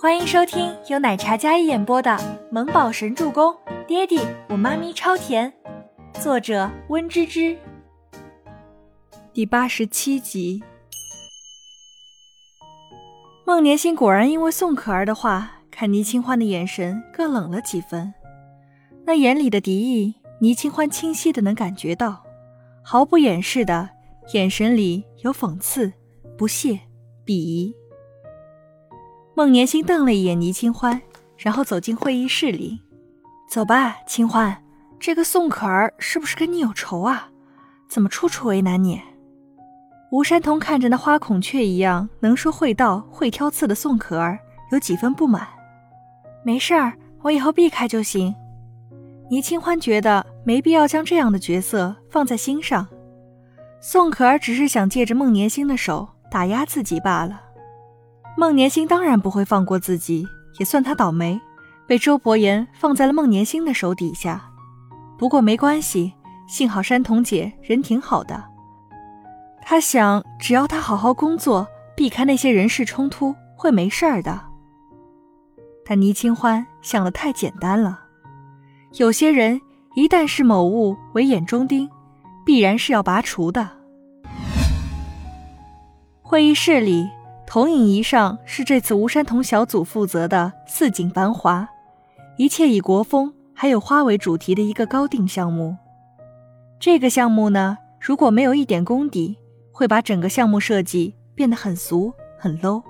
欢迎收听由奶茶嘉一演播的《萌宝神助攻》，爹地我妈咪超甜，作者温芝芝。第八十七集。孟年星果然因为宋可儿的话，看倪清欢的眼神更冷了几分。那眼里的敌意，倪清欢清晰的能感觉到，毫不掩饰的眼神里有讽刺、不屑、鄙夷。孟年星瞪了一眼倪清欢，然后走进会议室里。走吧，清欢，这个宋可儿是不是跟你有仇啊？怎么处处为难你？吴山童看着那花孔雀一样能说会道、会挑刺的宋可儿，有几分不满。没事儿，我以后避开就行。倪清欢觉得没必要将这样的角色放在心上。宋可儿只是想借着孟年星的手打压自己罢了。孟年星当然不会放过自己，也算他倒霉，被周伯言放在了孟年星的手底下。不过没关系，幸好山童姐人挺好的。他想，只要他好好工作，避开那些人事冲突，会没事儿的。但倪清欢想的太简单了。有些人一旦是某物为眼中钉，必然是要拔除的。会议室里，投影仪上是这次吴山童小组负责的“四景繁华”，一切以国风还有花为主题的一个高定项目。这个项目呢，如果没有一点功底，会把整个项目设计变得很俗很 low，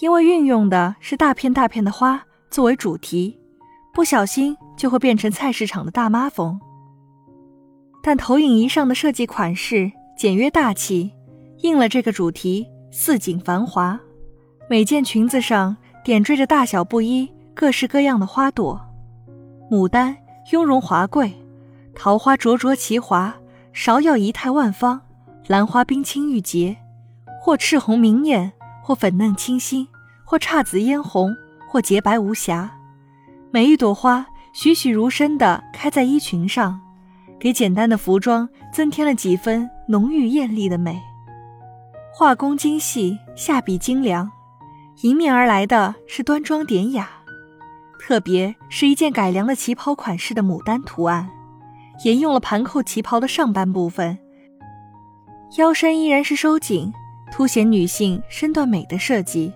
因为运用的是大片大片的花作为主题，不小心就会变成菜市场的大妈风。但投影仪上的设计款式简约大气。应了这个主题，四景繁华，每件裙子上点缀着大小不一、各式各样的花朵。牡丹雍容华贵，桃花灼灼其华，芍药仪态万方，兰花冰清玉洁，或赤红明艳，或粉嫩清新，或姹紫嫣红，或洁白无瑕。每一朵花栩栩如生地开在衣裙上，给简单的服装增添了几分浓郁艳丽的美。画工精细，下笔精良，迎面而来的是端庄典雅。特别是一件改良了旗袍款式的牡丹图案，沿用了盘扣旗袍的上半部分，腰身依然是收紧，凸显女性身段美的设计。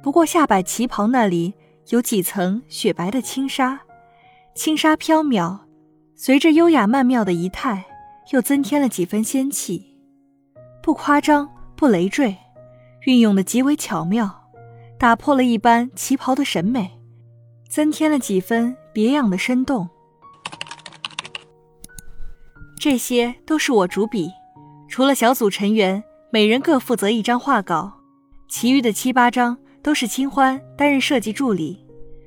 不过下摆旗袍那里有几层雪白的轻纱，轻纱飘渺，随着优雅曼妙的仪态，又增添了几分仙气，不夸张。不累赘，运用的极为巧妙，打破了一般旗袍的审美，增添了几分别样的生动。这些都是我主笔，除了小组成员每人各负责一张画稿，其余的七八张都是清欢担任设计助理，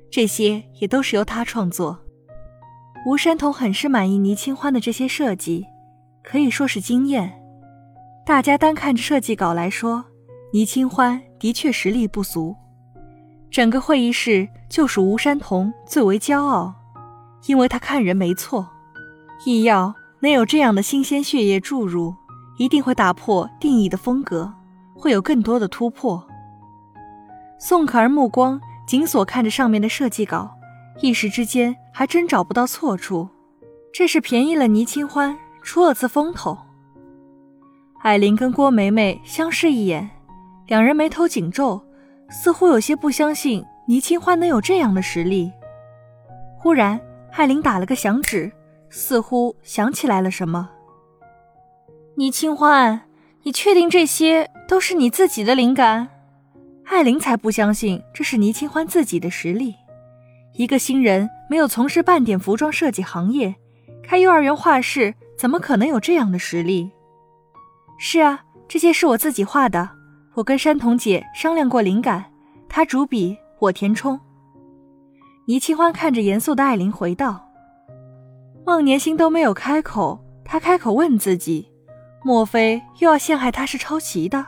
这些也都是由他创作。吴山童很是满意倪清欢的这些设计，可以说是惊艳。大家单看设计稿来说，倪清欢的确实力不俗。整个会议室就属吴山童最为骄傲，因为他看人没错。意要能有这样的新鲜血液注入，一定会打破定义的风格，会有更多的突破。宋可儿目光紧锁看着上面的设计稿，一时之间还真找不到错处。这是便宜了倪清欢，出了次风头。艾琳跟郭梅梅相视一眼，两人眉头紧皱，似乎有些不相信倪清欢能有这样的实力。忽然，艾琳打了个响指，似乎想起来了什么。倪清欢，你确定这些都是你自己的灵感？艾琳才不相信这是倪清欢自己的实力。一个新人没有从事半点服装设计行业，开幼儿园画室，怎么可能有这样的实力？是啊，这些是我自己画的。我跟山童姐商量过灵感，她主笔，我填充。倪清欢看着严肃的艾琳回道：“孟年星都没有开口，他开口问自己，莫非又要陷害他是抄袭的？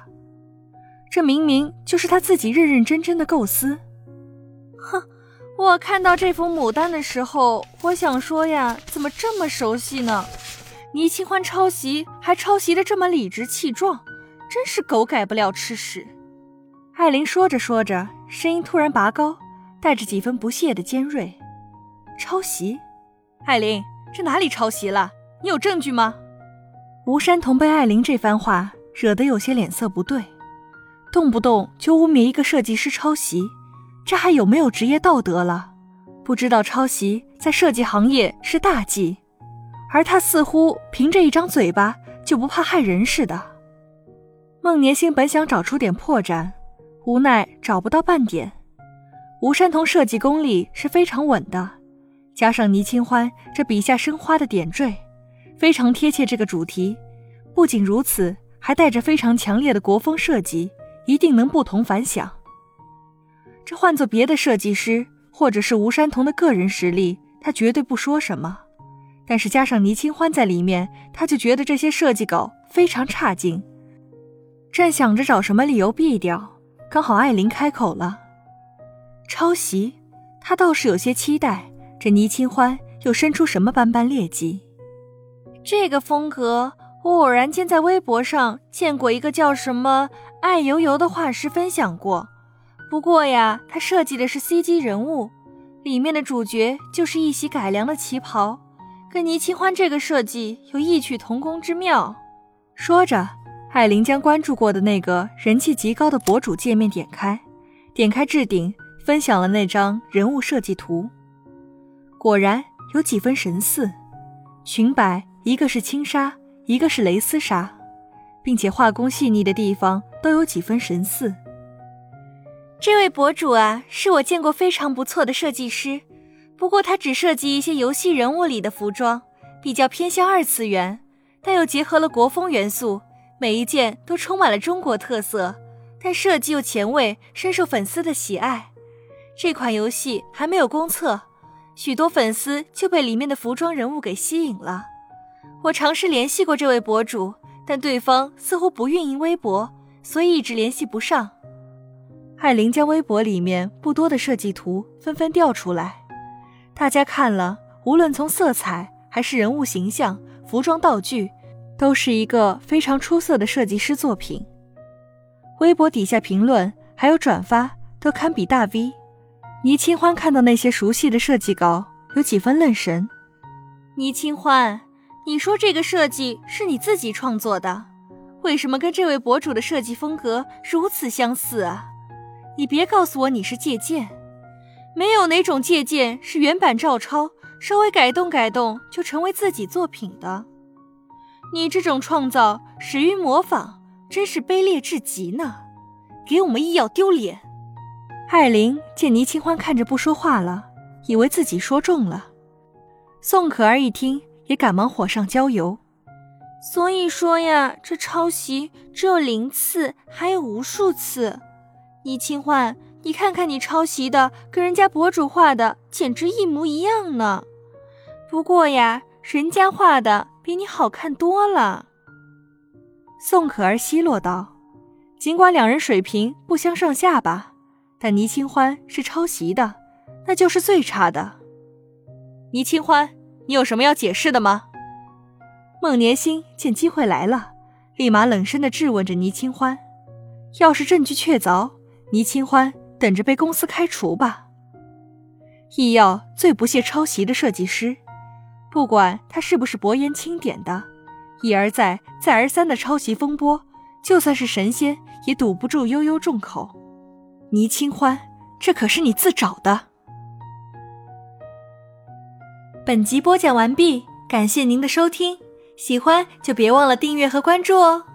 这明明就是他自己认认真真的构思。哼，我看到这幅牡丹的时候，我想说呀，怎么这么熟悉呢？”倪清欢抄袭，还抄袭的这么理直气壮，真是狗改不了吃屎。艾琳说着说着，声音突然拔高，带着几分不屑的尖锐。抄袭？艾琳，这哪里抄袭了？你有证据吗？吴山童被艾琳这番话惹得有些脸色不对，动不动就污蔑一个设计师抄袭，这还有没有职业道德了？不知道抄袭在设计行业是大忌，而他似乎凭着一张嘴巴就不怕害人似的。孟年星本想找出点破绽，无奈找不到半点。吴山童设计功力是非常稳的，加上倪清欢这笔下生花的点缀。非常贴切这个主题，不仅如此，还带着非常强烈的国风设计，一定能不同凡响。这换做别的设计师，或者是吴山童的个人实力，他绝对不说什么。但是加上倪清欢在里面，他就觉得这些设计稿非常差劲。正想着找什么理由毙掉，刚好艾琳开口了：“抄袭。”他倒是有些期待，这倪清欢又生出什么斑斑劣迹。这个风格，我偶然间在微博上见过一个叫什么“爱油油”的画师分享过。不过呀，他设计的是 CG 人物，里面的主角就是一袭改良的旗袍，跟倪清欢这个设计有异曲同工之妙。说着，艾琳将关注过的那个人气极高的博主界面点开，点开置顶，分享了那张人物设计图。果然有几分神似，裙摆。一个是轻纱，一个是蕾丝纱，并且画工细腻的地方都有几分神似。这位博主啊，是我见过非常不错的设计师，不过他只设计一些游戏人物里的服装，比较偏向二次元，但又结合了国风元素，每一件都充满了中国特色，但设计又前卫，深受粉丝的喜爱。这款游戏还没有公测，许多粉丝就被里面的服装人物给吸引了。我尝试联系过这位博主，但对方似乎不运营微博，所以一直联系不上。艾琳将微博里面不多的设计图纷纷调出来，大家看了，无论从色彩还是人物形象、服装道具，都是一个非常出色的设计师作品。微博底下评论还有转发都堪比大 V。倪清欢看到那些熟悉的设计稿，有几分愣神。倪清欢。你说这个设计是你自己创作的，为什么跟这位博主的设计风格如此相似啊？你别告诉我你是借鉴，没有哪种借鉴是原版照抄，稍微改动改动就成为自己作品的。你这种创造始于模仿，真是卑劣至极呢！给我们医药丢脸。艾琳见倪清欢看着不说话了，以为自己说中了。宋可儿一听。也赶忙火上浇油，所以说呀，这抄袭只有零次，还有无数次。倪清欢，你看看你抄袭的，跟人家博主画的简直一模一样呢。不过呀，人家画的比你好看多了。宋可儿奚落道：“尽管两人水平不相上下吧，但倪清欢是抄袭的，那就是最差的。”倪清欢。你有什么要解释的吗？孟年星见机会来了，立马冷声的质问着倪清欢：“要是证据确凿，倪清欢等着被公司开除吧。”易耀最不屑抄袭的设计师，不管他是不是薄言轻点的，一而再、再而三的抄袭风波，就算是神仙也堵不住悠悠众口。倪清欢，这可是你自找的。本集播讲完毕，感谢您的收听，喜欢就别忘了订阅和关注哦。